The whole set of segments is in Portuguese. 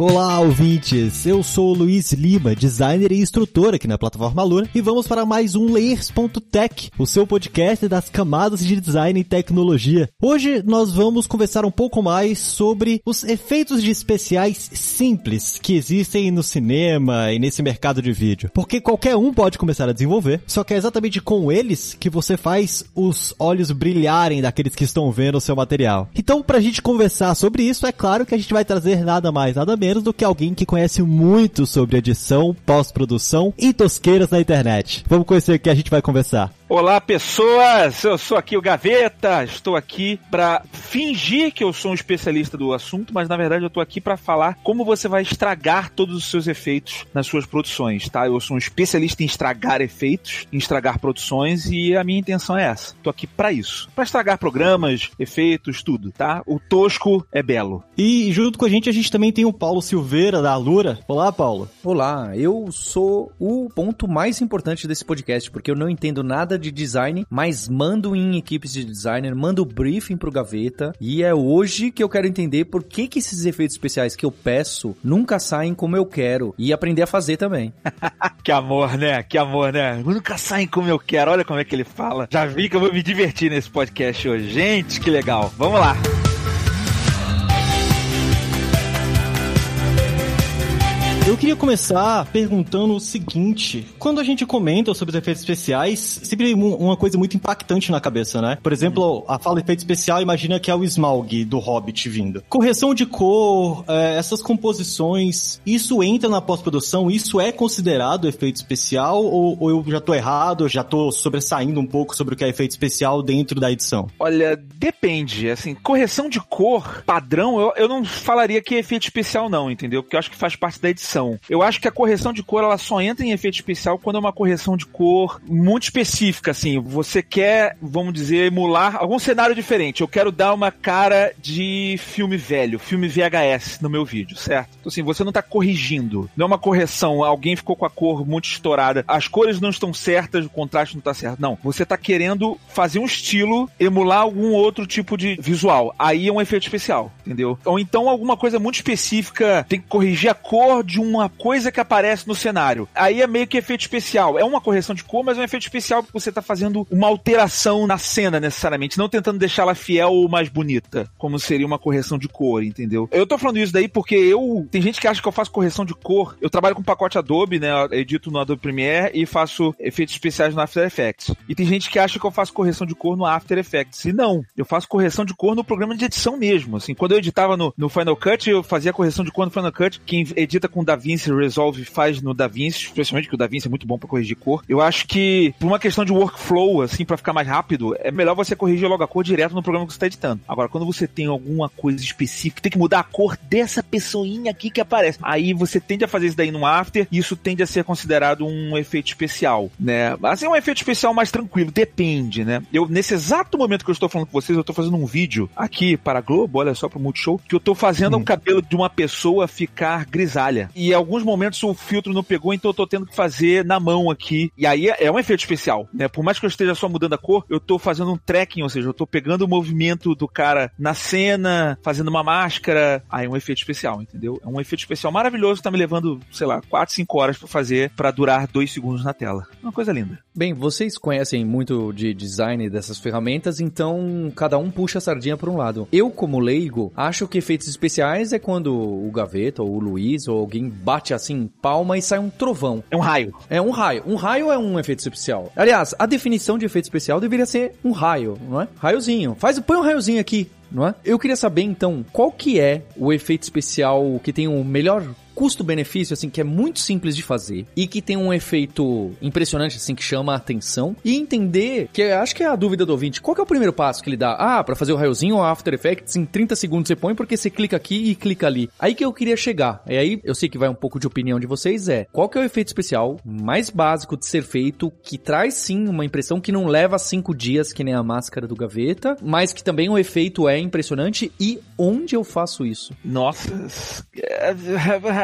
Olá, ouvintes! Eu sou o Luiz Lima, designer e instrutor aqui na plataforma Lura, e vamos para mais um Layers.tech, o seu podcast das camadas de design e tecnologia. Hoje nós vamos conversar um pouco mais sobre os efeitos de especiais simples que existem no cinema e nesse mercado de vídeo. Porque qualquer um pode começar a desenvolver, só que é exatamente com eles que você faz os olhos brilharem daqueles que estão vendo o seu material. Então, pra gente conversar sobre isso, é claro que a gente vai trazer nada mais, nada menos menos do que alguém que conhece muito sobre edição, pós-produção e tosqueiras na internet. Vamos conhecer o que a gente vai conversar. Olá, pessoas! Eu sou aqui o Gaveta. Estou aqui para fingir que eu sou um especialista do assunto, mas na verdade eu estou aqui para falar como você vai estragar todos os seus efeitos nas suas produções, tá? Eu sou um especialista em estragar efeitos, em estragar produções e a minha intenção é essa. Estou aqui para isso, para estragar programas, efeitos, tudo, tá? O tosco é belo. E junto com a gente a gente também tem o Paulo Silveira da Alura. Olá, Paulo. Olá, eu sou o ponto mais importante desse podcast porque eu não entendo nada de design, mas mando em equipes de designer, mando briefing pro Gaveta, e é hoje que eu quero entender por que que esses efeitos especiais que eu peço nunca saem como eu quero, e aprender a fazer também. que amor, né? Que amor, né? Nunca saem como eu quero, olha como é que ele fala. Já vi que eu vou me divertir nesse podcast hoje. Gente, que legal. Vamos lá. Eu queria começar perguntando o seguinte: quando a gente comenta sobre os efeitos especiais, sempre uma coisa muito impactante na cabeça, né? Por exemplo, a fala efeito especial, imagina que é o Smaug do Hobbit vindo. Correção de cor, é, essas composições, isso entra na pós-produção? Isso é considerado efeito especial? Ou, eu já tô errado, já tô sobressaindo um pouco sobre o que é efeito especial dentro da edição? Olha, depende. Assim, correção de cor padrão, eu, eu não falaria que é efeito especial, não, entendeu? Porque eu acho que faz parte da edição correção. Eu acho que a correção de cor ela só entra em efeito especial quando é uma correção de cor muito específica, assim. Você quer, vamos dizer, emular algum cenário diferente. Eu quero dar uma cara de filme velho, filme VHS no meu vídeo, certo? Então, assim, você não está corrigindo. Não é uma correção, alguém ficou com a cor muito estourada, as cores não estão certas, o contraste não está certo. Não, você está querendo fazer um estilo, emular algum outro tipo de visual. Aí é um efeito especial, entendeu? Ou então alguma coisa muito específica, tem que corrigir a cor de uma coisa que aparece no cenário. Aí é meio que efeito especial. É uma correção de cor, mas é um efeito especial porque você está fazendo uma alteração na cena, necessariamente. Não tentando deixá-la fiel ou mais bonita, como seria uma correção de cor, entendeu? Eu tô falando isso daí porque eu. Tem gente que acha que eu faço correção de cor. Eu trabalho com pacote Adobe, né? Eu edito no Adobe Premiere e faço efeitos especiais no After Effects. E tem gente que acha que eu faço correção de cor no After Effects. E não. Eu faço correção de cor no programa de edição mesmo. Assim, quando eu editava no, no Final Cut, eu fazia correção de cor no Final Cut. Quem edita com DaVinci Resolve faz no DaVinci, especialmente que o DaVinci é muito bom para corrigir cor. Eu acho que, por uma questão de workflow, assim, para ficar mais rápido, é melhor você corrigir logo a cor direto no programa que você está editando. Agora, quando você tem alguma coisa específica, tem que mudar a cor dessa pessoinha aqui que aparece. Aí você tende a fazer isso daí no After, e isso tende a ser considerado um efeito especial, né? Assim, é um efeito especial mais tranquilo, depende, né? Eu, nesse exato momento que eu estou falando com vocês, eu estou fazendo um vídeo aqui para a Globo, olha só, para o Multishow, que eu estou fazendo hum. o cabelo de uma pessoa ficar grisalha. E alguns momentos o filtro não pegou, então eu tô tendo que fazer na mão aqui. E aí é um efeito especial, né? Por mais que eu esteja só mudando a cor, eu tô fazendo um tracking, ou seja, eu tô pegando o movimento do cara na cena, fazendo uma máscara. Aí é um efeito especial, entendeu? É um efeito especial maravilhoso, tá me levando, sei lá, 4, 5 horas para fazer, para durar 2 segundos na tela. Uma coisa linda. Bem, vocês conhecem muito de design dessas ferramentas, então cada um puxa a sardinha por um lado. Eu, como leigo, acho que efeitos especiais é quando o Gaveta ou o Luiz ou alguém bate assim, palma e sai um trovão. É um raio. É um raio. Um raio é um efeito especial. Aliás, a definição de efeito especial deveria ser um raio, não é? Raiozinho. Faz, põe um raiozinho aqui, não é? Eu queria saber então, qual que é o efeito especial que tem o melhor custo-benefício, assim, que é muito simples de fazer e que tem um efeito impressionante, assim, que chama a atenção. E entender, que acho que é a dúvida do ouvinte, qual é o primeiro passo que ele dá? Ah, para fazer o raiozinho ou After Effects, em 30 segundos você põe porque você clica aqui e clica ali. Aí que eu queria chegar. E aí, eu sei que vai um pouco de opinião de vocês, é qual que é o efeito especial mais básico de ser feito, que traz sim uma impressão que não leva cinco dias, que nem a máscara do gaveta, mas que também o efeito é impressionante e onde eu faço isso? Nossa,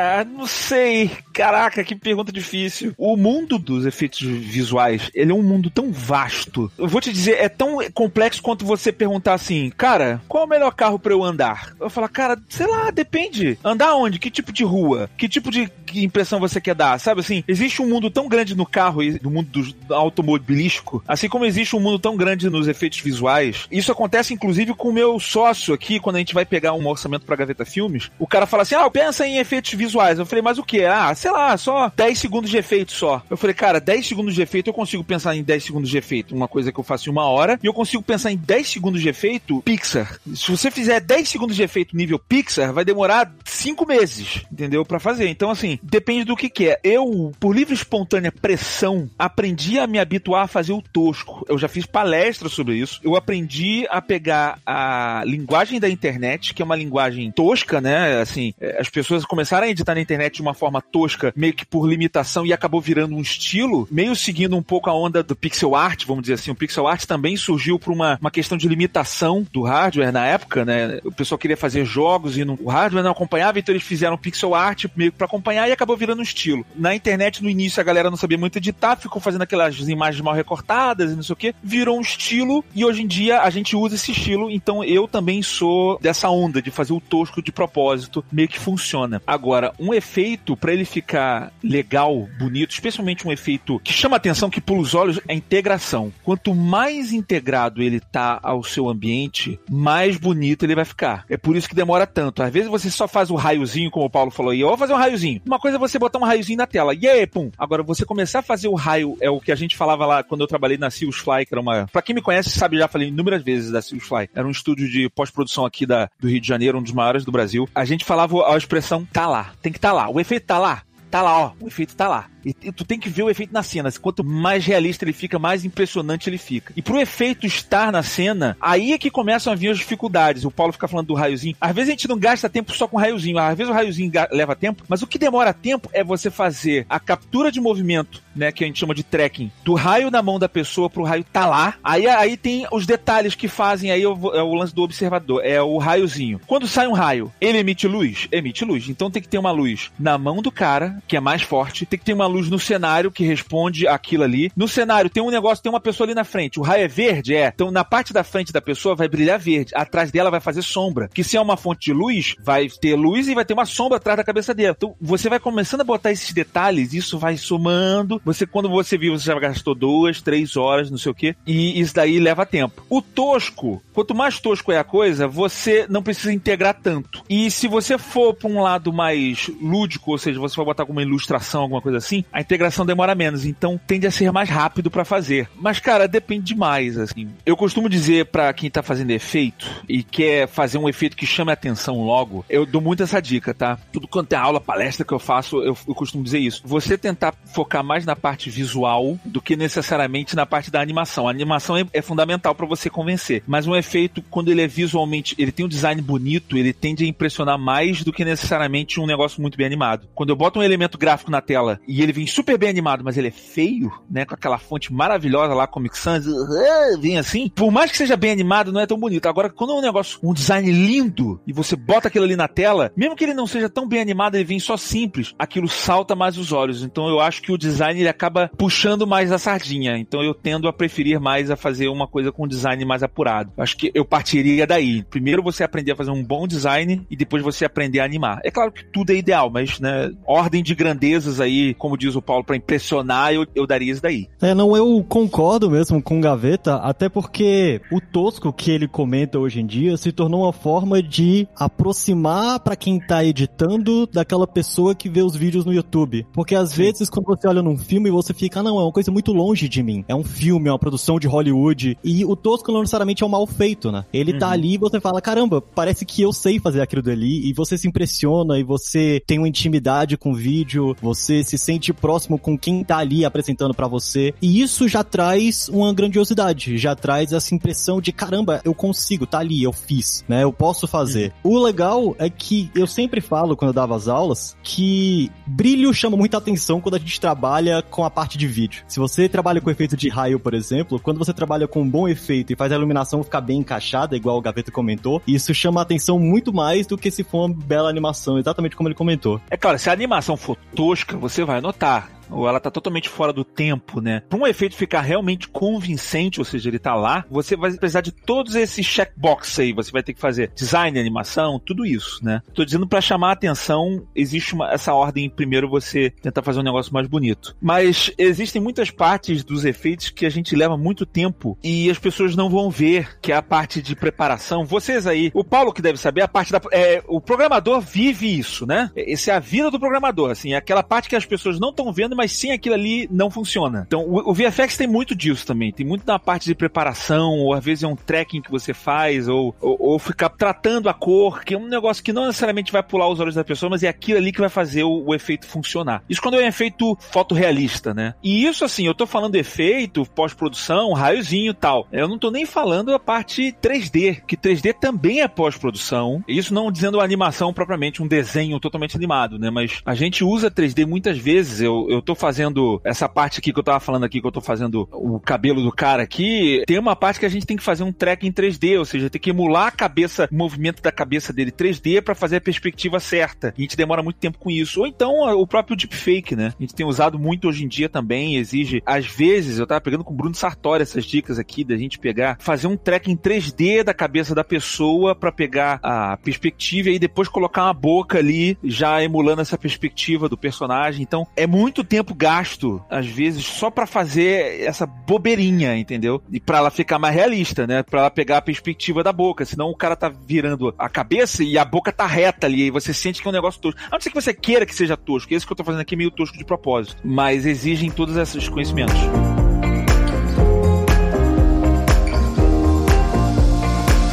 é, não sei. Caraca, que pergunta difícil. O mundo dos efeitos visuais, ele é um mundo tão vasto. Eu vou te dizer, é tão complexo quanto você perguntar assim, cara, qual é o melhor carro para eu andar? Eu falo, cara, sei lá, depende. Andar onde? Que tipo de rua? Que tipo de impressão você quer dar? Sabe assim, existe um mundo tão grande no carro e no mundo do automobilístico, assim como existe um mundo tão grande nos efeitos visuais. Isso acontece inclusive com o meu sócio aqui, quando a gente vai pegar um orçamento para Gaveta Filmes, o cara fala assim: "Ah, pensa em efeitos visuais". Eu falei: "Mas o que? Ah, sei lá, só 10 segundos de efeito só". Eu falei: "Cara, 10 segundos de efeito eu consigo pensar em 10 segundos de efeito, uma coisa que eu faço em uma hora, e eu consigo pensar em 10 segundos de efeito Pixar. Se você fizer 10 segundos de efeito nível Pixar, vai demorar 5 meses, entendeu? para fazer. Então assim, depende do que que é. Eu, por livre espontânea pressão, aprendi a me habituar a fazer o tosco. Eu já fiz palestras sobre isso. Eu aprendi a pegar a linguagem da internet, que é uma linguagem tosca, né? Assim, é, as pessoas começaram a editar na internet de uma forma tosca, meio que por limitação, e acabou virando um estilo, meio seguindo um pouco a onda do pixel art, vamos dizer assim. O pixel art também surgiu por uma, uma questão de limitação do hardware na época, né? O pessoal queria fazer jogos e no, o hardware não acompanhava, então eles fizeram pixel art meio que pra acompanhar e acabou virando um estilo. Na internet, no início, a galera não sabia muito editar, ficou fazendo aquelas imagens mal recortadas e não sei o que, virou um estilo e hoje em dia a gente usa esse estilo, então eu também sou dessa onda de fazer o tosco de propósito, meio que funciona. Agora, um efeito para ele ficar legal, bonito, especialmente um efeito que chama atenção, que pula os olhos, é a integração. Quanto mais integrado ele tá ao seu ambiente, mais bonito ele vai ficar. É por isso que demora tanto. Às vezes você só faz o raiozinho, como o Paulo falou aí, eu vou fazer um raiozinho. Uma coisa é você botar um raiozinho na tela, e aí, pum. Agora, você começar a fazer o raio, é o que a gente falava lá quando eu trabalhei na Seals Fly, que era uma. Pra quem me conhece, sabe, já falei inúmeras vezes da Seals Fly. Era um estúdio de pós-produção aqui da, do Rio de Janeiro, um dos maiores do Brasil. A gente falava a expressão tá lá. Tem que tá lá. O efeito tá lá. Tá lá, ó. O efeito tá lá. E, tu tem que ver o efeito na cena. Quanto mais realista ele fica, mais impressionante ele fica. E pro efeito estar na cena, aí é que começam a vir as dificuldades. O Paulo fica falando do raiozinho. Às vezes a gente não gasta tempo só com raiozinho. Às vezes o raiozinho leva tempo, mas o que demora tempo é você fazer a captura de movimento, né, que a gente chama de tracking, do raio na mão da pessoa pro raio tá lá. Aí, aí tem os detalhes que fazem aí o, é o lance do observador, é o raiozinho. Quando sai um raio, ele emite luz? Emite luz. Então tem que ter uma luz na mão do cara, que é mais forte, tem que ter uma luz no cenário que responde aquilo ali. No cenário tem um negócio, tem uma pessoa ali na frente. O raio é verde? É. Então na parte da frente da pessoa vai brilhar verde. Atrás dela vai fazer sombra. Que se é uma fonte de luz, vai ter luz e vai ter uma sombra atrás da cabeça dela. Então você vai começando a botar esses detalhes, isso vai somando. Você, quando você viu, você já gastou duas, três horas, não sei o quê. E isso daí leva tempo. O tosco, quanto mais tosco é a coisa, você não precisa integrar tanto. E se você for para um lado mais lúdico, ou seja, você for botar como uma ilustração, alguma coisa assim, a integração demora menos, então tende a ser mais rápido para fazer. Mas, cara, depende demais, assim. Eu costumo dizer para quem tá fazendo efeito e quer fazer um efeito que chame a atenção logo, eu dou muito essa dica, tá? Tudo quanto é aula, palestra que eu faço, eu, eu costumo dizer isso. Você tentar focar mais na parte visual do que necessariamente na parte da animação. A animação é, é fundamental para você convencer, mas um efeito, quando ele é visualmente, ele tem um design bonito, ele tende a impressionar mais do que necessariamente um negócio muito bem animado. Quando eu boto um elemento gráfico na tela e ele vem super bem animado, mas ele é feio, né? Com aquela fonte maravilhosa lá, Comic Sans, uh, vem assim. Por mais que seja bem animado, não é tão bonito. Agora, quando é um negócio, um design lindo, e você bota aquilo ali na tela, mesmo que ele não seja tão bem animado, ele vem só simples, aquilo salta mais os olhos. Então eu acho que o design ele acaba puxando mais a sardinha. Então eu tendo a preferir mais a fazer uma coisa com design mais apurado. Acho que eu partiria daí. Primeiro você aprender a fazer um bom design e depois você aprender a animar. É claro que tudo é ideal, mas, né, ordem de grandezas aí, como diz o Paulo, para impressionar, eu, eu daria isso daí. É, não, eu concordo mesmo com o Gaveta, até porque o tosco que ele comenta hoje em dia se tornou uma forma de aproximar para quem tá editando daquela pessoa que vê os vídeos no YouTube. Porque às Sim. vezes quando você olha num filme você fica, ah, não, é uma coisa muito longe de mim. É um filme, é uma produção de Hollywood. E o tosco não necessariamente é um mal feito, né? Ele tá uhum. tá ali e você fala, caramba, parece que eu sei fazer aquilo background ali e você se impressiona e você tem uma intimidade com o vídeo, você se sente próximo com quem tá ali apresentando para você. E isso já traz uma grandiosidade, já traz essa impressão de caramba, eu consigo, tá ali, eu fiz, né? Eu posso fazer. O legal é que eu sempre falo quando eu dava as aulas que brilho chama muita atenção quando a gente trabalha com a parte de vídeo. Se você trabalha com efeito de raio, por exemplo, quando você trabalha com um bom efeito e faz a iluminação ficar bem encaixada, igual o Gaveta comentou, isso chama atenção muito mais do que se for uma bela animação, exatamente como ele comentou. É claro, se a animação for tosca, você vai notar votar ou ela tá totalmente fora do tempo, né? Para um efeito ficar realmente convincente, ou seja, ele tá lá, você vai precisar de todos esses checkbox aí. Você vai ter que fazer design, animação, tudo isso, né? Tô dizendo para chamar a atenção, existe uma, essa ordem primeiro você tentar fazer um negócio mais bonito. Mas existem muitas partes dos efeitos que a gente leva muito tempo e as pessoas não vão ver, que é a parte de preparação. Vocês aí, o Paulo que deve saber, a parte da é, o programador vive isso, né? Essa é a vida do programador, assim, é aquela parte que as pessoas não estão vendo mas sem aquilo ali não funciona. Então, o, o, VFX tem muito disso também. Tem muito da parte de preparação, ou às vezes é um tracking que você faz, ou, ou, ou, ficar tratando a cor, que é um negócio que não necessariamente vai pular os olhos da pessoa, mas é aquilo ali que vai fazer o, o efeito funcionar. Isso quando é um efeito fotorrealista, né? E isso, assim, eu tô falando efeito, pós-produção, raiozinho e tal. Eu não tô nem falando a parte 3D, que 3D também é pós-produção. Isso não dizendo animação propriamente, um desenho totalmente animado, né? Mas a gente usa 3D muitas vezes. Eu, eu tô fazendo essa parte aqui que eu tava falando aqui, que eu tô fazendo o cabelo do cara aqui, tem uma parte que a gente tem que fazer um track em 3D, ou seja, tem que emular a cabeça, o movimento da cabeça dele 3D para fazer a perspectiva certa. E a gente demora muito tempo com isso. Ou então o próprio deepfake, né? A gente tem usado muito hoje em dia também, exige, às vezes, eu tava pegando com o Bruno Sartori essas dicas aqui da gente pegar, fazer um track em 3D da cabeça da pessoa para pegar a perspectiva e depois colocar uma boca ali, já emulando essa perspectiva do personagem. Então, é muito tempo tempo gasto, às vezes, só para fazer essa bobeirinha, entendeu? E para ela ficar mais realista, né? Para ela pegar a perspectiva da boca. Senão o cara tá virando a cabeça e a boca tá reta ali. E você sente que é um negócio tosco. A não ser que você queira que seja tosco. Esse que eu tô fazendo aqui é meio tosco de propósito. Mas exigem todos esses conhecimentos.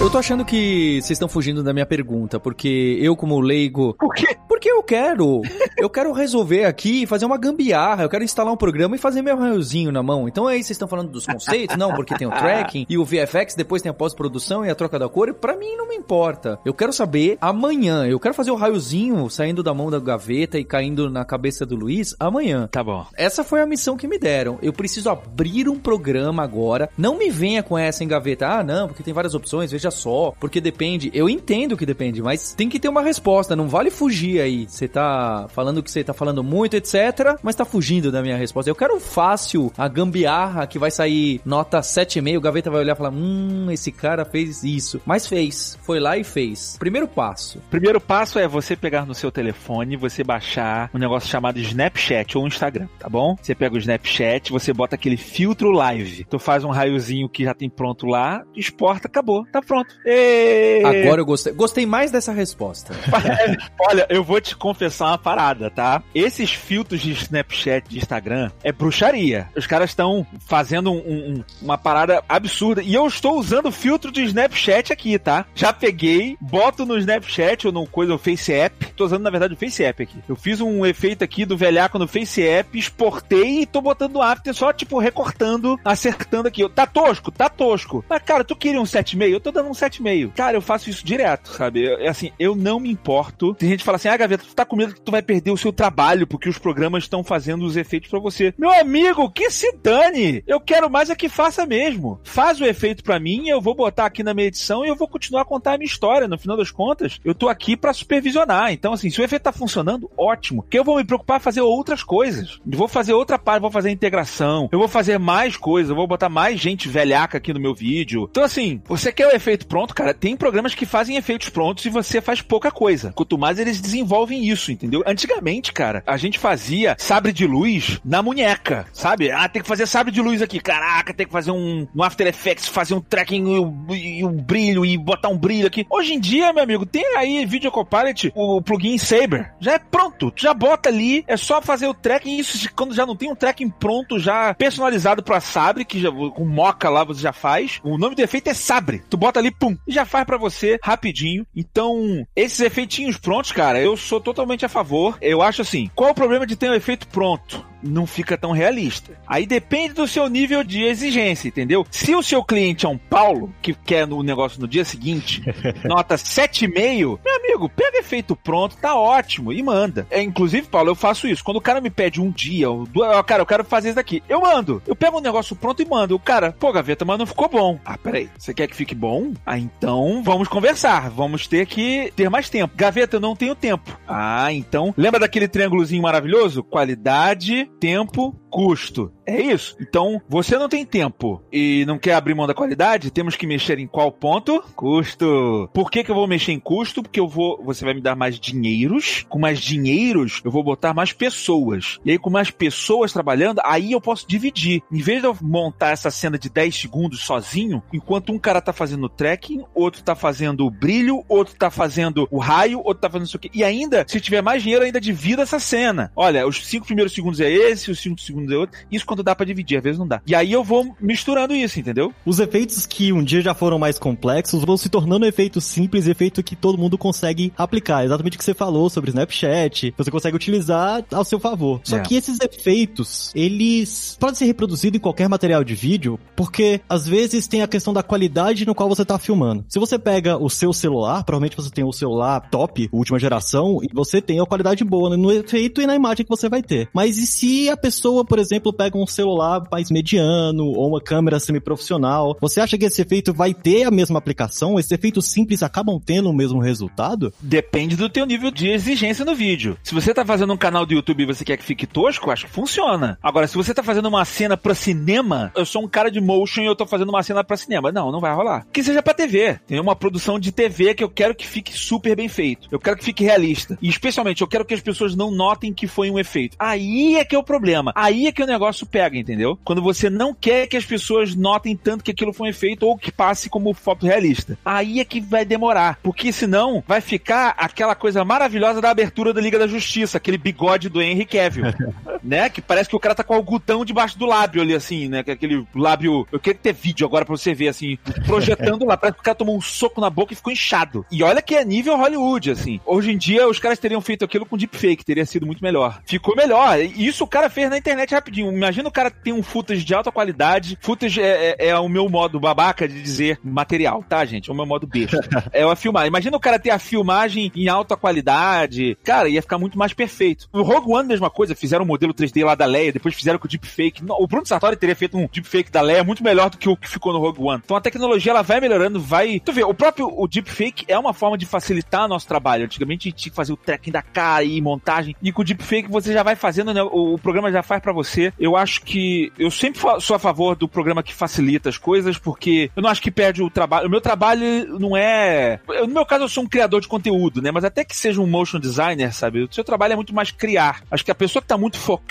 Eu tô achando que vocês estão fugindo da minha pergunta, porque eu, como leigo. Por quê? Porque eu quero. eu quero resolver aqui, fazer uma gambiarra. Eu quero instalar um programa e fazer meu raiozinho na mão. Então aí vocês estão falando dos conceitos? Não, porque tem o tracking e o VFX, depois tem a pós-produção e a troca da cor. Pra mim não me importa. Eu quero saber amanhã. Eu quero fazer o raiozinho saindo da mão da gaveta e caindo na cabeça do Luiz amanhã. Tá bom. Essa foi a missão que me deram. Eu preciso abrir um programa agora. Não me venha com essa em gaveta. Ah, não, porque tem várias opções. Veja só, porque depende. Eu entendo que depende, mas tem que ter uma resposta. Não vale fugir aí. Você tá falando que você tá falando muito, etc. Mas tá fugindo da minha resposta. Eu quero fácil a gambiarra que vai sair nota 7,5. O gaveta vai olhar e falar: Hum, esse cara fez isso. Mas fez. Foi lá e fez. Primeiro passo. Primeiro passo é você pegar no seu telefone, você baixar um negócio chamado Snapchat ou Instagram, tá bom? Você pega o Snapchat, você bota aquele filtro live. Tu faz um raiozinho que já tem pronto lá, exporta, acabou, tá pronto pronto. E... Agora eu gostei. Gostei mais dessa resposta. Olha, eu vou te confessar uma parada, tá? Esses filtros de Snapchat, de Instagram, é bruxaria. Os caras estão fazendo um, um, uma parada absurda. E eu estou usando filtro de Snapchat aqui, tá? Já peguei, boto no Snapchat ou no coisa, o Face App. Tô usando, na verdade, o Face App aqui. Eu fiz um efeito aqui do velhaco no Face App, exportei e tô botando no After só, tipo, recortando, acertando aqui. Tá tosco? Tá tosco. Mas, cara, tu queria um 7,5? Eu tô dando um 7,5. Cara, eu faço isso direto, sabe? É assim, eu não me importo. Tem gente que fala assim: ah, Gaveta, tu tá com medo que tu vai perder o seu trabalho porque os programas estão fazendo os efeitos para você. Meu amigo, que se dane! Eu quero mais é que faça mesmo. Faz o efeito para mim, eu vou botar aqui na minha edição e eu vou continuar a contar a minha história. No final das contas, eu tô aqui para supervisionar. Então, assim, se o efeito tá funcionando, ótimo. Que eu vou me preocupar em fazer outras coisas. Eu vou fazer outra parte, vou fazer integração, eu vou fazer mais coisas, eu vou botar mais gente velhaca aqui no meu vídeo. Então, assim, você quer o efeito pronto, cara, tem programas que fazem efeitos prontos e você faz pouca coisa. Quanto mais eles desenvolvem isso, entendeu? Antigamente, cara, a gente fazia sabre de luz na munheca, sabe? Ah, tem que fazer sabre de luz aqui. Caraca, tem que fazer um, um After Effects, fazer um tracking e o um brilho e botar um brilho aqui. Hoje em dia, meu amigo, tem aí Video Copilot, o plugin Saber. Já é pronto. Tu já bota ali, é só fazer o tracking. Isso quando já não tem um tracking pronto, já personalizado pra sabre, que já, com moca lá você já faz. O nome do efeito é sabre. Tu bota ali pum, já faz para você rapidinho. Então, esses efeitinhos prontos, cara, eu sou totalmente a favor. Eu acho assim, qual o problema de ter um efeito pronto? Não fica tão realista. Aí depende do seu nível de exigência, entendeu? Se o seu cliente é um Paulo, que quer no negócio no dia seguinte, nota 7,5, meu amigo, pega efeito pronto, tá ótimo, e manda. É, inclusive, Paulo, eu faço isso. Quando o cara me pede um dia, duas, cara, eu quero fazer isso daqui. Eu mando. Eu pego um negócio pronto e mando. O cara, pô, gaveta, mas não ficou bom. Ah, peraí. Você quer que fique bom? Ah, então vamos conversar. Vamos ter que ter mais tempo. Gaveta, eu não tenho tempo. Ah, então. Lembra daquele triângulozinho maravilhoso? Qualidade, tempo, custo. É isso. Então, você não tem tempo e não quer abrir mão da qualidade, temos que mexer em qual ponto? Custo. Por que, que eu vou mexer em custo? Porque eu vou. Você vai me dar mais dinheiros. Com mais dinheiros, eu vou botar mais pessoas. E aí, com mais pessoas trabalhando, aí eu posso dividir. Em vez de eu montar essa cena de 10 segundos sozinho, enquanto um cara tá fazendo o tracking, outro tá fazendo o brilho, outro tá fazendo o raio, outro tá fazendo isso aqui. E ainda, se tiver mais dinheiro, ainda divida essa cena. Olha, os cinco primeiros segundos é esse, os cinco segundos é outro. Isso quando dá para dividir, às vezes não dá. E aí eu vou misturando isso, entendeu? Os efeitos que um dia já foram mais complexos vão se tornando efeitos simples, efeito que todo mundo consegue aplicar. Exatamente o que você falou sobre Snapchat, você consegue utilizar ao seu favor. Só é. que esses efeitos, eles podem ser reproduzidos em qualquer material de vídeo, porque às vezes tem a questão da qualidade no qual você tá filmando. Se você pega o seu celular, provavelmente você tem o celular top, última geração, e você tem a qualidade boa no efeito e na imagem que você vai ter. Mas e se a pessoa, por exemplo, pega um celular mais mediano ou uma câmera semi-profissional. Você acha que esse efeito vai ter a mesma aplicação? Esses efeitos simples acabam tendo o mesmo resultado? Depende do teu nível de exigência no vídeo. Se você tá fazendo um canal do YouTube e você quer que fique tosco, acho que funciona. Agora, se você tá fazendo uma cena pra cinema, eu sou um cara de motion e eu tô fazendo uma cena pra cinema. Não, não vai rolar. Que seja pra TV. Tem uma produção de TV que eu quero que fique super bem feito. Eu quero que fique realista. E especialmente, eu quero que as pessoas não notem que foi um efeito. Aí é que é o problema. Aí é que o negócio pega, entendeu? Quando você não quer que as pessoas notem tanto que aquilo foi um efeito ou que passe como foto realista. Aí é que vai demorar, porque senão vai ficar aquela coisa maravilhosa da abertura da Liga da Justiça, aquele bigode do Henry Cavill, né? Que parece que o cara tá com algodão debaixo do lábio ali, assim, né? Aquele lábio... Eu queria ter vídeo agora pra você ver, assim, projetando lá. Parece que o cara tomou um soco na boca e ficou inchado. E olha que é nível Hollywood, assim. Hoje em dia, os caras teriam feito aquilo com deepfake, teria sido muito melhor. Ficou melhor. Isso o cara fez na internet rapidinho. Imagina o cara tem um footage de alta qualidade. Footage é, é, é, o meu modo babaca de dizer material, tá, gente? É o meu modo besta. é a filmagem. Imagina o cara ter a filmagem em alta qualidade. Cara, ia ficar muito mais perfeito. O Rogue One, mesma coisa. Fizeram um modelo 3D lá da Leia, depois fizeram com o deepfake. O Bruno Sartori teria feito um deepfake da Leia muito melhor do que o que ficou no Rogue One. Então a tecnologia, ela vai melhorando, vai... Tu vê, o próprio o deepfake é uma forma de facilitar nosso trabalho. Antigamente a gente tinha que fazer o tracking da cara e montagem. E com o deepfake você já vai fazendo, né? O, o programa já faz para você. Eu acho que eu sempre sou a favor do programa que facilita as coisas, porque eu não acho que perde o trabalho. O meu trabalho não é. Eu, no meu caso, eu sou um criador de conteúdo, né? Mas até que seja um motion designer, sabe? O seu trabalho é muito mais criar. Acho que a pessoa que tá muito focada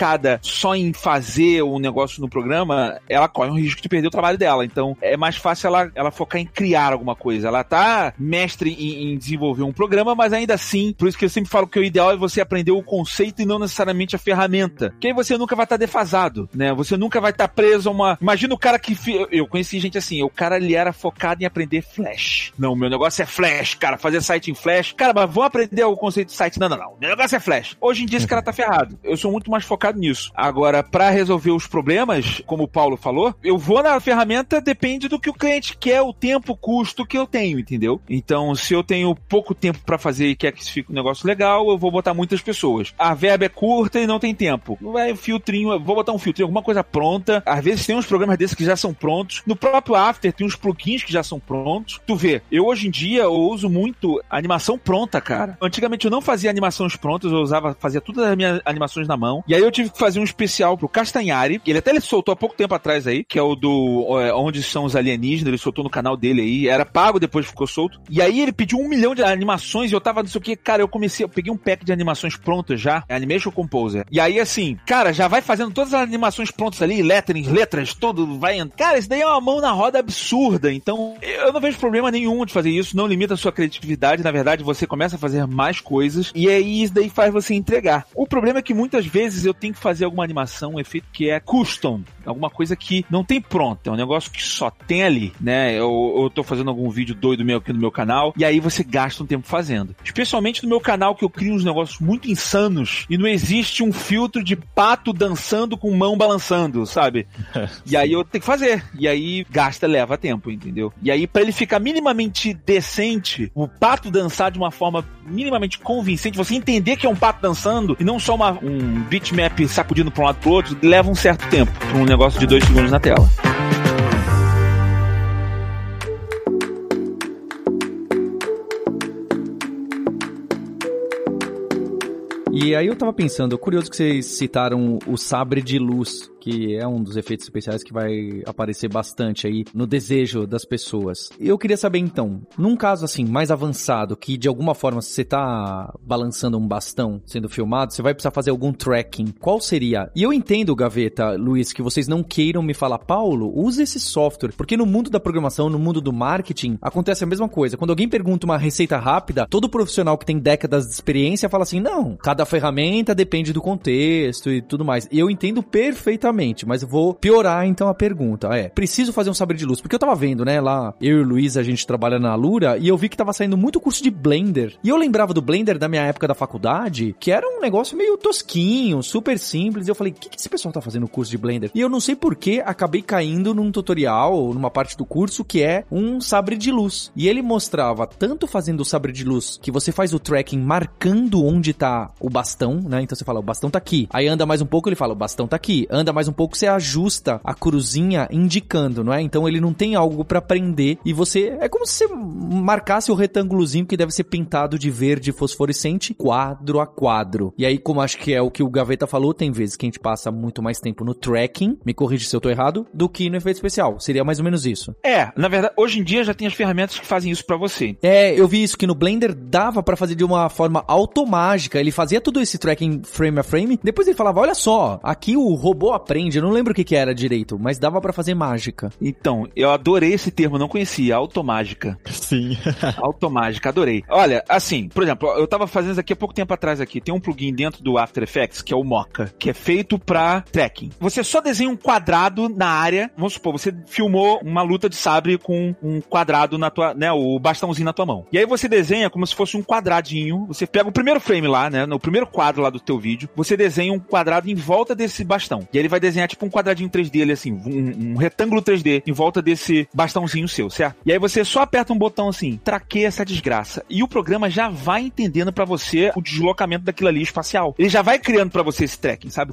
só em fazer um negócio no programa, ela corre um risco de perder o trabalho dela. Então, é mais fácil ela, ela focar em criar alguma coisa. Ela tá mestre em, em desenvolver um programa, mas ainda assim, por isso que eu sempre falo que o ideal é você aprender o conceito e não necessariamente a ferramenta. Porque aí você nunca vai estar tá defasado, né? Você nunca vai estar tá preso a uma. Imagina o cara que. Eu conheci gente assim, o cara ele era focado em aprender Flash. Não, meu negócio é Flash, cara, fazer site em Flash. Cara, mas vamos aprender o conceito de site. Não, não, não. Meu negócio é Flash. Hoje em dia esse cara tá ferrado. Eu sou muito mais focado nisso. Agora, para resolver os problemas, como o Paulo falou, eu vou na ferramenta, depende do que o cliente quer, o tempo, o custo que eu tenho, entendeu? Então, se eu tenho pouco tempo para fazer e quer que fique um negócio legal, eu vou botar muitas pessoas. A verba é curta e não tem tempo. Vai filtrinho, vou botar um filtrinho, alguma coisa pronta. Às vezes tem uns programas desses que já são prontos. No próprio After tem uns plugins que já são prontos. Tu vê, eu hoje em dia eu uso muito animação pronta, cara. Antigamente eu não fazia animações prontas, eu usava, fazia todas as minhas animações na mão. E aí eu tive que fazer um especial pro Castanhari. Ele até ele soltou há pouco tempo atrás aí, que é o do é, Onde São os Alienígenas. Ele soltou no canal dele aí. Era pago, depois ficou solto. E aí ele pediu um milhão de animações e eu tava, não sei o que, cara, eu comecei, eu peguei um pack de animações prontas já, Animation Composer. E aí assim, cara, já vai fazendo todas as animações prontas ali, letterings, letras, tudo vai. Cara, isso daí é uma mão na roda absurda. Então, eu não vejo problema nenhum de fazer isso. Não limita a sua criatividade. Na verdade, você começa a fazer mais coisas e aí isso daí faz você entregar. O problema é que muitas vezes eu eu tenho que fazer alguma animação, um efeito que é custom, alguma coisa que não tem pronto, é um negócio que só tem ali, né? Eu, eu tô fazendo algum vídeo doido meu aqui no meu canal, e aí você gasta um tempo fazendo. Especialmente no meu canal, que eu crio uns negócios muito insanos e não existe um filtro de pato dançando com mão balançando, sabe? e aí eu tenho que fazer. E aí gasta, leva tempo, entendeu? E aí, para ele ficar minimamente decente, o pato dançar de uma forma minimamente convincente, você entender que é um pato dançando e não só uma, um bitmap sacudindo pra um lado pro outro, leva um certo tempo pra um negócio de dois segundos na tela. E aí eu tava pensando, curioso que vocês citaram o sabre de luz que é um dos efeitos especiais que vai aparecer bastante aí no desejo das pessoas. Eu queria saber então, num caso assim mais avançado, que de alguma forma você tá balançando um bastão sendo filmado, você vai precisar fazer algum tracking. Qual seria? E eu entendo, Gaveta, Luiz, que vocês não queiram me falar, Paulo, use esse software, porque no mundo da programação, no mundo do marketing, acontece a mesma coisa. Quando alguém pergunta uma receita rápida, todo profissional que tem décadas de experiência fala assim: "Não, cada ferramenta depende do contexto e tudo mais". E eu entendo perfeitamente Exatamente, mas vou piorar então a pergunta. É, preciso fazer um sabre de luz, porque eu tava vendo, né, lá, eu e o Luiz, a gente trabalha na Lura, e eu vi que tava saindo muito curso de Blender. E eu lembrava do Blender da minha época da faculdade, que era um negócio meio tosquinho, super simples, e eu falei, o que, que esse pessoal tá fazendo no curso de Blender? E eu não sei porquê, acabei caindo num tutorial, numa parte do curso, que é um sabre de luz. E ele mostrava, tanto fazendo o sabre de luz, que você faz o tracking marcando onde tá o bastão, né, então você fala, o bastão tá aqui. Aí anda mais um pouco, ele fala, o bastão tá aqui. Anda mais mais um pouco, você ajusta a cruzinha indicando, não é? Então ele não tem algo para prender e você é como se você marcasse o retângulozinho que deve ser pintado de verde fosforescente quadro a quadro. E aí, como acho que é o que o Gaveta falou, tem vezes que a gente passa muito mais tempo no tracking, me corrige se eu tô errado, do que no efeito especial. Seria mais ou menos isso. É, na verdade, hoje em dia já tem as ferramentas que fazem isso para você. É, eu vi isso que no Blender dava para fazer de uma forma automágica. Ele fazia todo esse tracking frame a frame, depois ele falava: "Olha só, aqui o robô aprende. Eu não lembro o que, que era direito, mas dava para fazer mágica. Então, eu adorei esse termo, não conhecia. Automágica. Sim. automágica, adorei. Olha, assim, por exemplo, eu tava fazendo isso aqui há pouco tempo atrás aqui. Tem um plugin dentro do After Effects, que é o Mocha, que é feito pra tracking. Você só desenha um quadrado na área. Vamos supor, você filmou uma luta de sabre com um quadrado na tua, né, o bastãozinho na tua mão. E aí você desenha como se fosse um quadradinho. Você pega o primeiro frame lá, né, no primeiro quadro lá do teu vídeo, você desenha um quadrado em volta desse bastão. E aí ele vai desenhar tipo um quadradinho 3D ali, assim, um, um, retângulo 3D em volta desse bastãozinho seu, certo? E aí você só aperta um botão assim, traqueia essa desgraça. E o programa já vai entendendo para você o deslocamento daquilo ali espacial. Ele já vai criando para você esse tracking, sabe?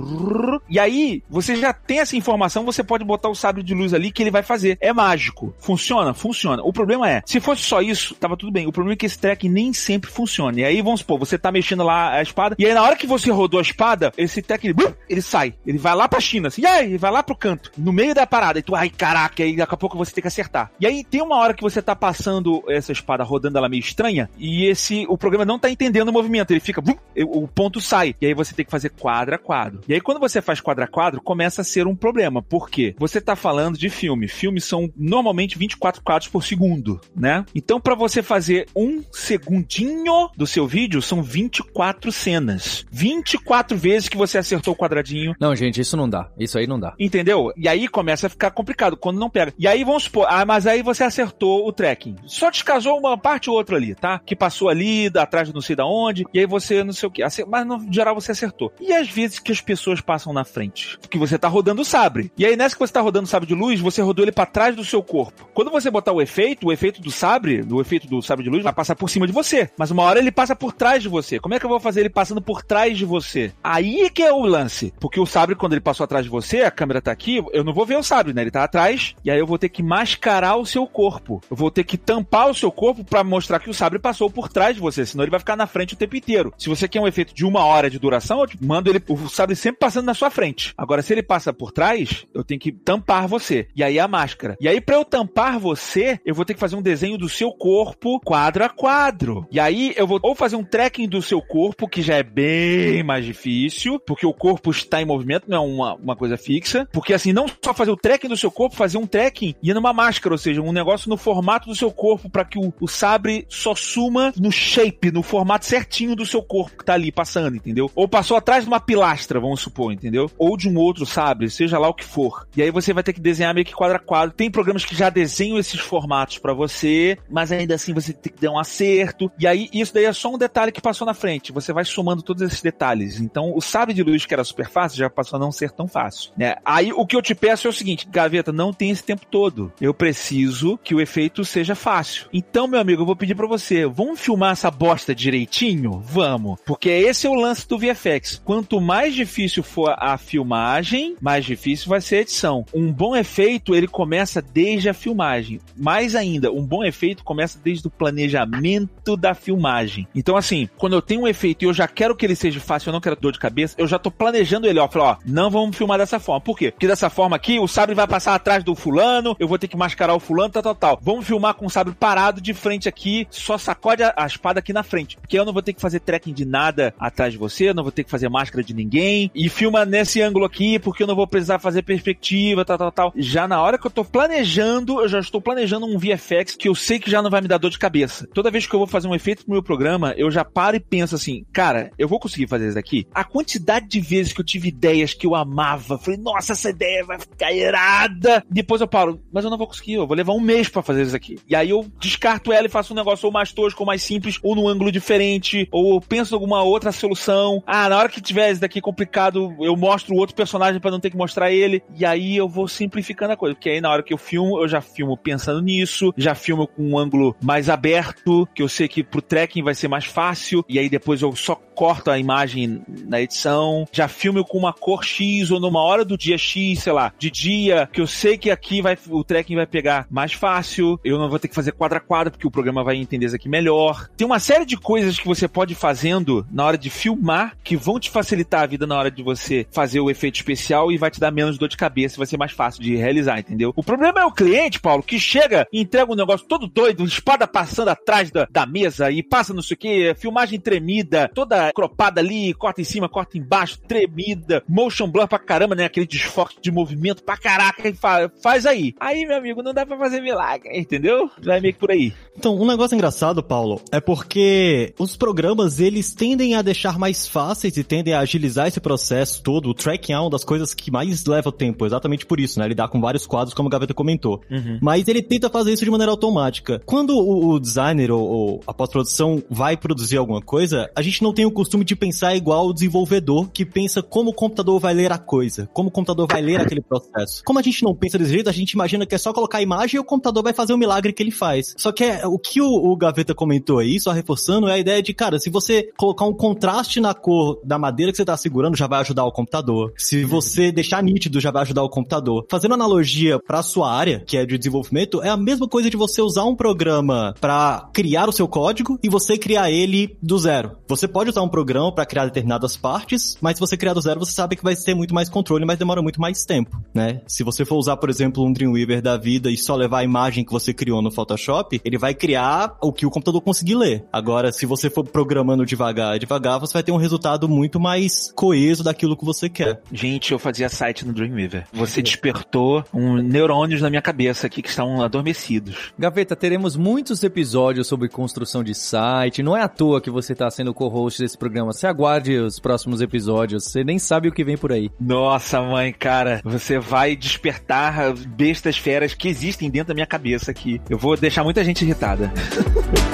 E aí, você já tem essa informação, você pode botar o sabre de luz ali que ele vai fazer. É mágico. Funciona? Funciona. O problema é, se fosse só isso, tava tudo bem. O problema é que esse tracking nem sempre funciona. E aí, vamos supor, você tá mexendo lá a espada, e aí na hora que você rodou a espada, esse tracking, ele, sai. Ele vai lá pra China, assim, e vai lá pro canto, no meio da parada, e tu, ai, caraca, aí daqui a pouco você tem que acertar. E aí tem uma hora que você tá passando essa espada rodando ela meio estranha, e esse, o programa não tá entendendo o movimento, ele fica, o ponto sai, e aí você tem que fazer quadra a quadro. E aí quando você faz quadra a quadro, começa a ser um problema, por quê? Você tá falando de filme, filmes são normalmente 24 quadros por segundo, né? Então para você fazer um segundinho do seu vídeo, são 24 cenas. 24 vezes que você acertou o quadradinho. Não, gente, isso não dá. Isso aí não dá. Entendeu? E aí começa a ficar complicado quando não pega. E aí vamos supor, ah, mas aí você acertou o tracking. Só descasou uma parte ou outra ali, tá? Que passou ali, atrás não sei da onde, e aí você não sei o que. Mas no geral você acertou. E às vezes que as pessoas passam na frente? Porque você tá rodando o sabre. E aí nessa que você tá rodando o sabre de luz, você rodou ele para trás do seu corpo. Quando você botar o efeito, o efeito do sabre, do efeito do sabre de luz, vai passar por cima de você. Mas uma hora ele passa por trás de você. Como é que eu vou fazer ele passando por trás de você? Aí que é o lance. Porque o sabre, quando ele passou atrás de você, a câmera tá aqui, eu não vou ver o sabre, né? Ele tá atrás, e aí eu vou ter que mascarar o seu corpo. Eu vou ter que tampar o seu corpo para mostrar que o sabre passou por trás de você, senão ele vai ficar na frente o tempo inteiro. Se você quer um efeito de uma hora de duração, eu mando ele, o sabre sempre passando na sua frente. Agora, se ele passa por trás, eu tenho que tampar você. E aí a máscara. E aí, para eu tampar você, eu vou ter que fazer um desenho do seu corpo quadro a quadro. E aí eu vou ou fazer um tracking do seu corpo, que já é bem mais difícil, porque o corpo está em movimento, não é uma, uma coisa fixa, porque assim, não só fazer o tracking do seu corpo, fazer um tracking e numa máscara, ou seja, um negócio no formato do seu corpo para que o, o, sabre só suma no shape, no formato certinho do seu corpo que tá ali passando, entendeu? Ou passou atrás de uma pilastra, vamos supor, entendeu? Ou de um outro sabre, seja lá o que for. E aí você vai ter que desenhar meio que quadro a quadro. Tem programas que já desenham esses formatos para você, mas ainda assim você tem que dar um acerto. E aí isso daí é só um detalhe que passou na frente. Você vai somando todos esses detalhes. Então o sabre de luz que era super fácil já passou a não ser tão fácil, né? Aí o que eu te peço é o seguinte, gaveta, não tem esse tempo todo. Eu preciso que o efeito seja fácil. Então, meu amigo, eu vou pedir para você, vamos filmar essa bosta direitinho? Vamos. Porque esse é o lance do VFX. Quanto mais difícil for a filmagem, mais difícil vai ser a edição. Um bom efeito, ele começa desde a filmagem. Mais ainda, um bom efeito começa desde o planejamento da filmagem. Então, assim, quando eu tenho um efeito e eu já quero que ele seja fácil, eu não quero dor de cabeça, eu já tô planejando ele, ó, falo, ó, não vamos filmar dessa forma. Por quê? Porque dessa forma aqui, o sabre vai passar atrás do fulano, eu vou ter que mascarar o fulano, tal, tal, tal. Vamos filmar com o sabre parado de frente aqui, só sacode a, a espada aqui na frente. Porque eu não vou ter que fazer tracking de nada atrás de você, não vou ter que fazer máscara de ninguém. E filma nesse ângulo aqui, porque eu não vou precisar fazer perspectiva, tal, tal, tal. Já na hora que eu tô planejando, eu já estou planejando um VFX que eu sei que já não vai me dar dor de cabeça. Toda vez que eu vou fazer um efeito pro meu programa, eu já paro e penso assim, cara, eu vou conseguir fazer isso daqui? A quantidade de vezes que eu tive ideias que eu amava, falei, nossa, essa ideia vai ficar irada. Depois eu paro, mas eu não vou conseguir, eu vou levar um mês para fazer isso aqui. E aí eu descarto ela e faço um negócio ou mais tosco, ou mais simples, ou num ângulo diferente, ou penso em alguma outra solução. Ah, na hora que tiver esse daqui complicado, eu mostro o outro personagem para não ter que mostrar ele. E aí eu vou simplificando a coisa. Porque aí na hora que eu filmo, eu já filmo pensando nisso, já filmo com um ângulo mais aberto, que eu sei que pro tracking vai ser mais fácil. E aí depois eu só corto a imagem na edição, já filmo com uma cor X ou numa hora do dia X, sei lá, de dia, que eu sei que aqui vai o tracking vai pegar mais fácil, eu não vou ter que fazer quadro a quadro, porque o programa vai entender isso aqui melhor. Tem uma série de coisas que você pode ir fazendo na hora de filmar que vão te facilitar a vida na hora de você fazer o efeito especial e vai te dar menos dor de cabeça, vai ser mais fácil de realizar, entendeu? O problema é o cliente, Paulo, que chega e entrega um negócio todo doido, espada passando atrás da, da mesa e passa não sei o que, filmagem tremida, toda cropada ali, corta em cima, corta embaixo, tremida, motion blur pra caramba, né? Aquele desfoque de movimento pra caraca, e faz, faz aí. Aí, meu amigo, não dá pra fazer milagre, entendeu? Vai meio que por aí. Então, um negócio engraçado, Paulo, é porque os programas, eles tendem a deixar mais fáceis e tendem a agilizar esse processo todo. O tracking é uma das coisas que mais leva tempo, exatamente por isso, né? Lidar com vários quadros, como o Gaveta comentou. Uhum. Mas ele tenta fazer isso de maneira automática. Quando o, o designer ou, ou a pós-produção vai produzir alguma coisa, a gente não tem o costume de pensar igual o desenvolvedor que pensa como o computador vai ler a coisa, como o computador vai ler aquele processo. Como a gente não pensa desse jeito, a gente imagina que é só colocar a imagem e o computador vai fazer o milagre que ele faz. Só que é, o que o, o Gaveta comentou aí, só reforçando, é a ideia de, cara, se você colocar um contraste na cor da madeira que você tá segurando, já vai ajudar o computador. Se você deixar nítido, já vai ajudar o computador. Fazendo analogia para sua área, que é de desenvolvimento, é a mesma coisa de você usar um programa para criar o seu código e você criar ele do zero. Você pode usar um programa para criar determinadas partes, mas se você criar do zero, você sabe que vai ter muito mais controle, mas demora muito mais tempo, né? Se você for usar, por exemplo, um Dreamweaver da vida e só levar a imagem que você criou no Photoshop, ele vai criar o que o computador conseguir ler. Agora, se você for programando devagar, devagar, você vai ter um resultado muito mais coeso daquilo que você quer. Gente, eu fazia site no Dreamweaver. Você despertou um neurônios na minha cabeça aqui que estão adormecidos. Gaveta, teremos muitos episódios sobre construção de site. Não é à toa que você está sendo co-host desse programa. Você aguarde os próximos episódios. Você nem sabe o que vem por aí. Nossa, mãe, cara, você vai despertar bestas feras que existem dentro da minha cabeça aqui. Eu vou deixar muita gente irritada.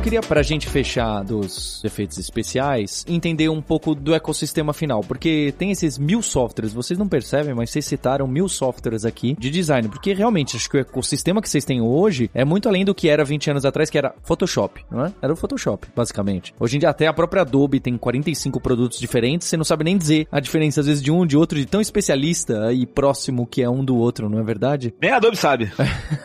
Eu queria, pra gente fechar dos efeitos especiais, entender um pouco do ecossistema final, porque tem esses mil softwares, vocês não percebem, mas vocês citaram mil softwares aqui de design, porque realmente acho que o ecossistema que vocês têm hoje é muito além do que era 20 anos atrás, que era Photoshop, não é? Era o Photoshop, basicamente. Hoje em dia até a própria Adobe tem 45 produtos diferentes, você não sabe nem dizer a diferença às vezes de um, de outro, de tão especialista e próximo que é um do outro, não é verdade? Nem a Adobe sabe.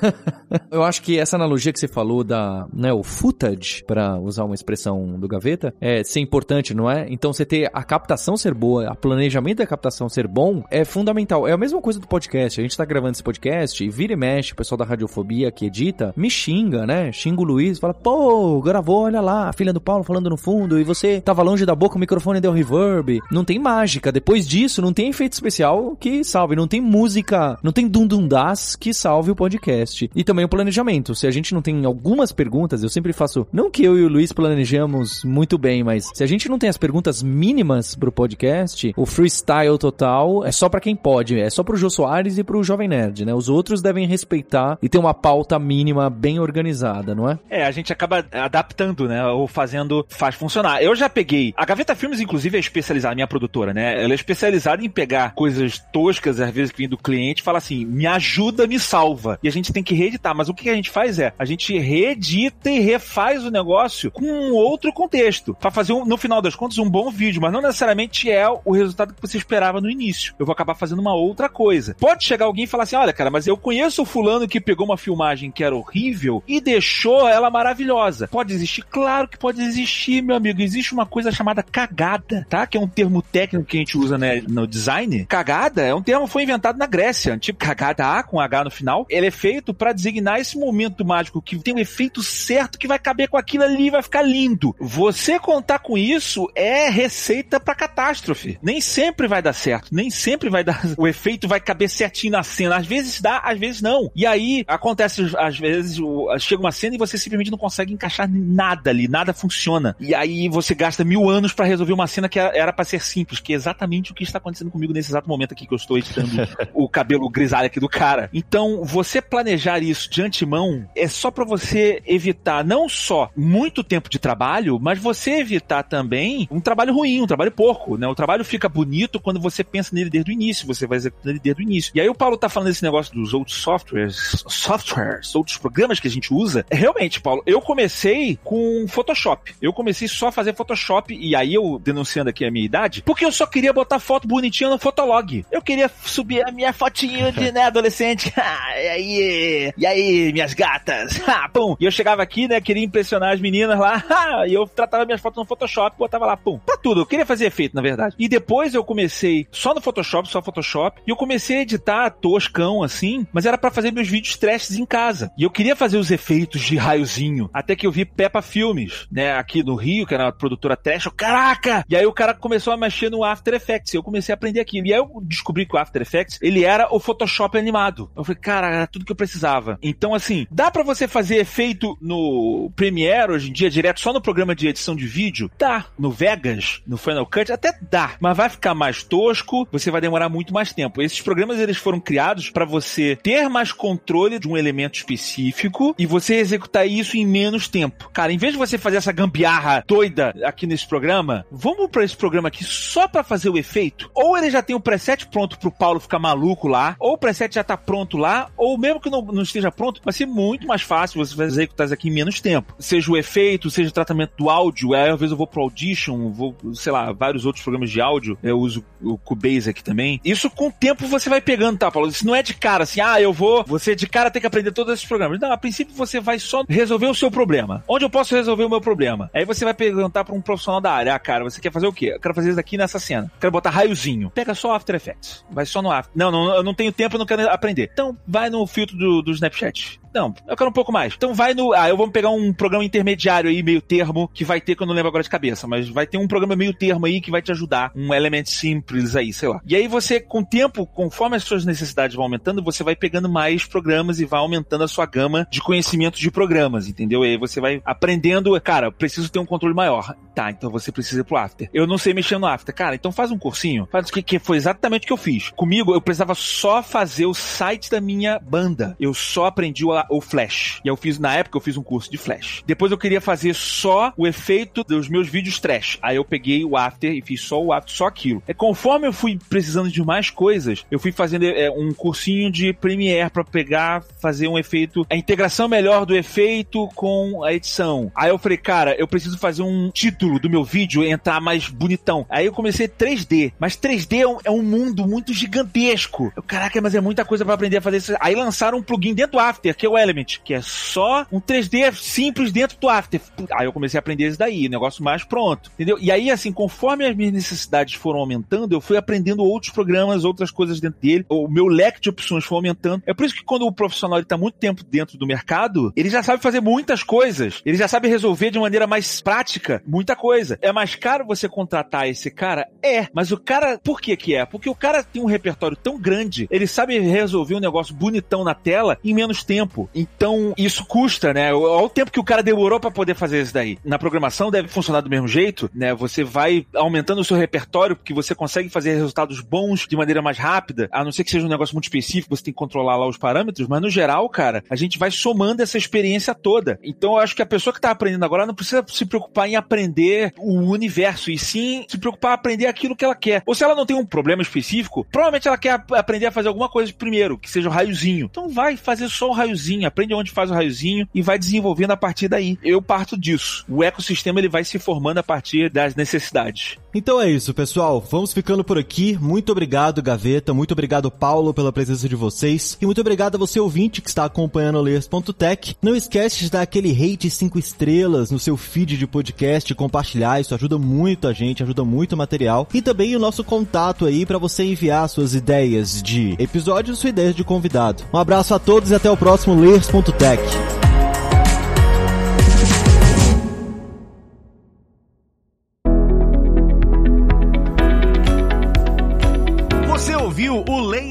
Eu acho que essa analogia que você falou da, né, o footage rede, para usar uma expressão do Gaveta, é ser importante, não é? Então você ter a captação ser boa, o planejamento da captação ser bom é fundamental. É a mesma coisa do podcast. A gente tá gravando esse podcast e vira e mexe, o pessoal da Radiofobia que edita me xinga, né? Xinga o Luiz, fala, pô, gravou, olha lá, a filha do Paulo falando no fundo e você tava longe da boca, o microfone deu reverb. Não tem mágica. Depois disso, não tem efeito especial que salve, não tem música, não tem dundundás que salve o podcast. E também o planejamento. Se a gente não tem algumas perguntas, eu sempre faço, não que eu e o Luiz planejamos muito bem, mas se a gente não tem as perguntas mínimas pro podcast, o freestyle total é só para quem pode, é só pro Jô Soares e pro Jovem Nerd, né? Os outros devem respeitar e ter uma pauta mínima bem organizada, não é? É, a gente acaba adaptando, né? Ou fazendo, faz funcionar. Eu já peguei. A Gaveta Filmes, inclusive, é especializada, a minha produtora, né? Ela é especializada em pegar coisas toscas, às vezes, que vem do cliente e fala assim: me ajuda, me salva. E a gente tem que reeditar. Mas o que a gente faz é, a gente reedita e refaz o negócio com um outro contexto. Pra fazer, um, no final das contas, um bom vídeo, mas não necessariamente é o resultado que você esperava no início. Eu vou acabar fazendo uma outra coisa. Pode chegar alguém e falar assim: olha, cara, mas eu conheço o fulano que pegou uma filmagem que era horrível e deixou ela maravilhosa. Pode existir? Claro que pode existir, meu amigo. Existe uma coisa chamada cagada, tá? Que é um termo técnico que a gente usa né, no design. Cagada é um termo que foi inventado na Grécia. Tipo, cagada A com H no final. Ele é feito para designar esse momento mágico que tem um efeito certo que vai caber com aquilo ali vai ficar lindo. Você contar com isso é receita para catástrofe. Nem sempre vai dar certo, nem sempre vai dar. O efeito vai caber certinho na cena. Às vezes dá, às vezes não. E aí acontece, às vezes, chega uma cena e você simplesmente não consegue encaixar nada ali, nada funciona. E aí você gasta mil anos para resolver uma cena que era para ser simples, que é exatamente o que está acontecendo comigo nesse exato momento aqui que eu estou editando o cabelo grisalho aqui do cara. Então, você planejar isso de antemão é só para você evitar não só muito tempo de trabalho, mas você evitar também um trabalho ruim, um trabalho porco, né? O trabalho fica bonito quando você pensa nele desde o início, você vai executando ele desde o início. E aí o Paulo tá falando desse negócio dos outros softwares, softwares, outros programas que a gente usa. Realmente, Paulo, eu comecei com Photoshop. Eu comecei só a fazer Photoshop e aí eu denunciando aqui a minha idade, porque eu só queria botar foto bonitinha no Fotolog. Eu queria subir a minha fotinho de né, adolescente. e aí, e aí, minhas gatas. pum. E eu chegava aqui, né, queria impressionar as meninas lá, e eu tratava minhas fotos no Photoshop, botava lá, pum. Pra tudo. Eu queria fazer efeito, na verdade. E depois eu comecei só no Photoshop, só Photoshop, e eu comecei a editar toscão assim, mas era para fazer meus vídeos trashes em casa. E eu queria fazer os efeitos de raiozinho, até que eu vi Peppa Filmes, né, aqui no Rio, que era uma produtora trash. Eu, Caraca! E aí o cara começou a mexer no After Effects, e eu comecei a aprender aquilo. E aí eu descobri que o After Effects, ele era o Photoshop animado. Eu falei, cara, era tudo que eu precisava. Então, assim, dá para você fazer efeito no Premiere hoje em dia, direto só no programa de edição de vídeo? Dá. No Vegas, no Final Cut, até dá. Mas vai ficar mais tosco, você vai demorar muito mais tempo. Esses programas, eles foram criados para você ter mais controle de um elemento específico e você executar isso em menos tempo. Cara, em vez de você fazer essa gambiarra doida aqui nesse programa, vamos para esse programa aqui só para fazer o efeito? Ou ele já tem o preset pronto pro Paulo ficar maluco lá, ou o preset já tá pronto lá, ou mesmo que não, não esteja pronto, vai ser muito mais fácil você executar isso aqui em menos tempo. Seja o efeito, seja o tratamento do áudio, aí às vezes eu vou pro Audition, vou, sei lá, vários outros programas de áudio, eu uso o Cubase aqui também. Isso com o tempo você vai pegando, tá, Paulo? Isso não é de cara assim, ah, eu vou, você de cara tem que aprender todos esses programas. Não, a princípio você vai só resolver o seu problema. Onde eu posso resolver o meu problema? Aí você vai perguntar para um profissional da área, ah, cara, você quer fazer o quê? Eu quero fazer isso aqui nessa cena. Quero botar raiozinho. Pega só After Effects. Vai só no After. Não, não, eu não tenho tempo, eu não quero aprender. Então, vai no filtro do, do Snapchat. Não, eu quero um pouco mais. Então vai no. Ah, eu vou pegar um programa intermediário aí, meio termo, que vai ter, que eu não lembro agora de cabeça, mas vai ter um programa meio termo aí que vai te ajudar. Um elemento simples aí, sei lá. E aí você, com o tempo, conforme as suas necessidades vão aumentando, você vai pegando mais programas e vai aumentando a sua gama de conhecimento de programas, entendeu? E aí você vai aprendendo, cara, preciso ter um controle maior. Tá, então você precisa ir pro After. Eu não sei mexer no After. Cara, então faz um cursinho. Faz o que, que foi exatamente o que eu fiz. Comigo, eu precisava só fazer o site da minha banda. Eu só aprendi o, o Flash. E eu fiz, na época, eu fiz um curso de Flash. Depois eu queria fazer só o efeito dos meus vídeos trash. Aí eu peguei o After e fiz só o After, só aquilo. É conforme eu fui precisando de mais coisas, eu fui fazendo é, um cursinho de Premiere para pegar, fazer um efeito, a integração melhor do efeito com a edição. Aí eu falei, cara, eu preciso fazer um título do meu vídeo entrar mais bonitão. Aí eu comecei 3D, mas 3D é um, é um mundo muito gigantesco. Eu, caraca, mas é muita coisa para aprender a fazer isso. Aí lançaram um plugin dentro do After, que o Element, que é só um 3D simples dentro do After. Aí eu comecei a aprender isso daí, negócio mais pronto, entendeu? E aí, assim, conforme as minhas necessidades foram aumentando, eu fui aprendendo outros programas, outras coisas dentro dele, o meu leque de opções foi aumentando. É por isso que quando o profissional está muito tempo dentro do mercado, ele já sabe fazer muitas coisas, ele já sabe resolver de maneira mais prática muita coisa. É mais caro você contratar esse cara? É, mas o cara, por que que é? Porque o cara tem um repertório tão grande, ele sabe resolver um negócio bonitão na tela em menos tempo. Então, isso custa, né? Olha o tempo que o cara demorou para poder fazer isso daí. Na programação deve funcionar do mesmo jeito, né? Você vai aumentando o seu repertório porque você consegue fazer resultados bons de maneira mais rápida, a não ser que seja um negócio muito específico, você tem que controlar lá os parâmetros, mas no geral, cara, a gente vai somando essa experiência toda. Então, eu acho que a pessoa que tá aprendendo agora não precisa se preocupar em aprender o universo, e sim se preocupar em aprender aquilo que ela quer. Ou se ela não tem um problema específico, provavelmente ela quer aprender a fazer alguma coisa primeiro, que seja o um raiozinho. Então vai fazer só o raiozinho, aprende onde faz o raiozinho e vai desenvolvendo a partir daí. Eu parto disso. O ecossistema ele vai se formando a partir das necessidades. Então é isso, pessoal. Vamos ficando por aqui. Muito obrigado, Gaveta. Muito obrigado, Paulo, pela presença de vocês. E muito obrigado a você, ouvinte, que está acompanhando o Layers.tech. Não esquece de dar aquele hate 5 estrelas no seu feed de podcast, compartilhar. Isso ajuda muito a gente, ajuda muito o material. E também o nosso contato aí para você enviar suas ideias de episódios, suas ideias de convidado. Um abraço a todos e até o próximo Layers.tech.